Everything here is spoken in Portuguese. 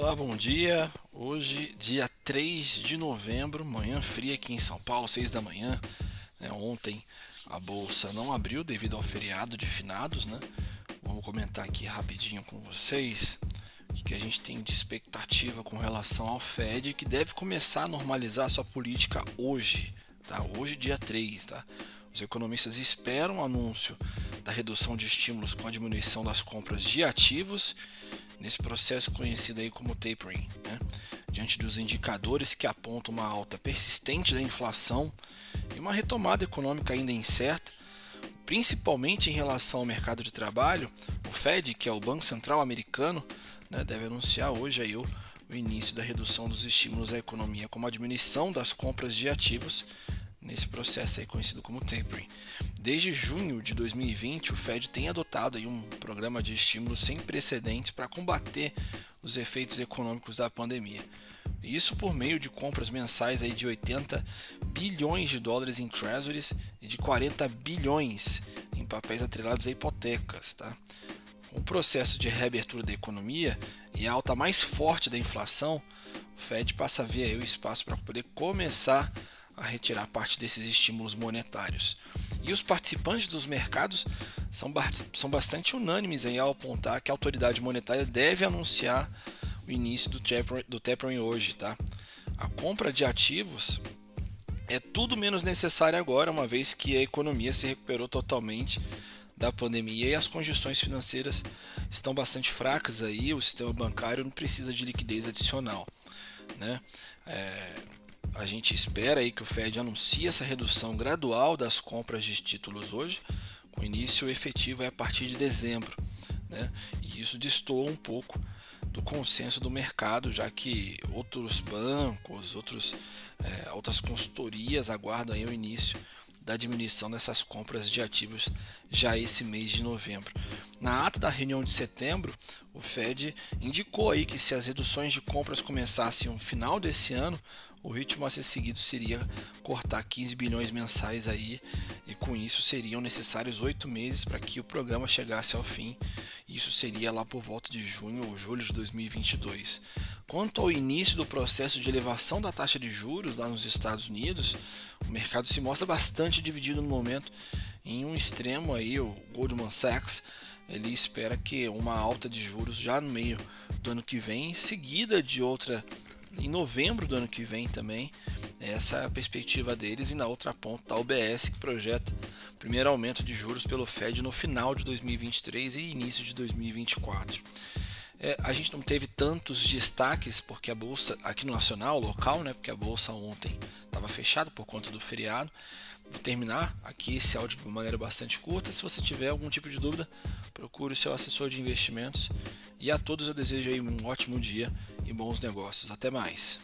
Olá, bom dia. Hoje, dia 3 de novembro, manhã fria aqui em São Paulo, 6 da manhã. É, ontem a bolsa não abriu devido ao feriado de finados, né? Vamos comentar aqui rapidinho com vocês o que a gente tem de expectativa com relação ao Fed, que deve começar a normalizar sua política hoje, tá? Hoje, dia 3, tá? Os economistas esperam o anúncio da redução de estímulos com a diminuição das compras de ativos nesse processo conhecido aí como tapering, né? diante dos indicadores que apontam uma alta persistente da inflação e uma retomada econômica ainda incerta, principalmente em relação ao mercado de trabalho, o Fed, que é o Banco Central americano, né, deve anunciar hoje aí o, o início da redução dos estímulos à economia, como a diminuição das compras de ativos nesse processo aí conhecido como tapering. Desde junho de 2020, o Fed tem adotado aí um programa de estímulos sem precedentes para combater os efeitos econômicos da pandemia. Isso por meio de compras mensais aí de 80 bilhões de dólares em treasuries e de 40 bilhões em papéis atrelados a hipotecas. Tá? Com o processo de reabertura da economia e a alta mais forte da inflação, o Fed passa a ver o espaço para poder começar a retirar parte desses estímulos monetários. E os participantes dos mercados são, são bastante unânimes em apontar que a autoridade monetária deve anunciar o início do tapering, do tapering hoje. Tá? A compra de ativos é tudo menos necessária agora, uma vez que a economia se recuperou totalmente da pandemia e as condições financeiras estão bastante fracas aí, o sistema bancário não precisa de liquidez adicional. Né? É, a gente espera aí que o Fed anuncie essa redução gradual das compras de títulos hoje, com início efetivo a partir de dezembro. Né? E isso destoa um pouco do consenso do mercado, já que outros bancos, outros, é, outras consultorias aguardam o início da diminuição dessas compras de ativos já esse mês de novembro. Na ata da reunião de setembro, o Fed indicou aí que se as reduções de compras começassem no final desse ano, o ritmo a ser seguido seria cortar 15 bilhões mensais aí, e com isso seriam necessários oito meses para que o programa chegasse ao fim. Isso seria lá por volta de junho ou julho de 2022. Quanto ao início do processo de elevação da taxa de juros lá nos Estados Unidos, o mercado se mostra bastante dividido no momento. Em um extremo aí, o Goldman Sachs ele espera que uma alta de juros já no meio do ano que vem, seguida de outra em novembro do ano que vem também. Essa é a perspectiva deles. E na outra ponta o BS, que projeta o primeiro aumento de juros pelo Fed no final de 2023 e início de 2024. É, a gente não teve tantos destaques porque a bolsa aqui no nacional, local, né? Porque a bolsa ontem estava fechada por conta do feriado. Vou terminar aqui esse áudio de uma maneira bastante curta. Se você tiver algum tipo de dúvida, procure o seu assessor de investimentos. E a todos eu desejo aí um ótimo dia e bons negócios. Até mais.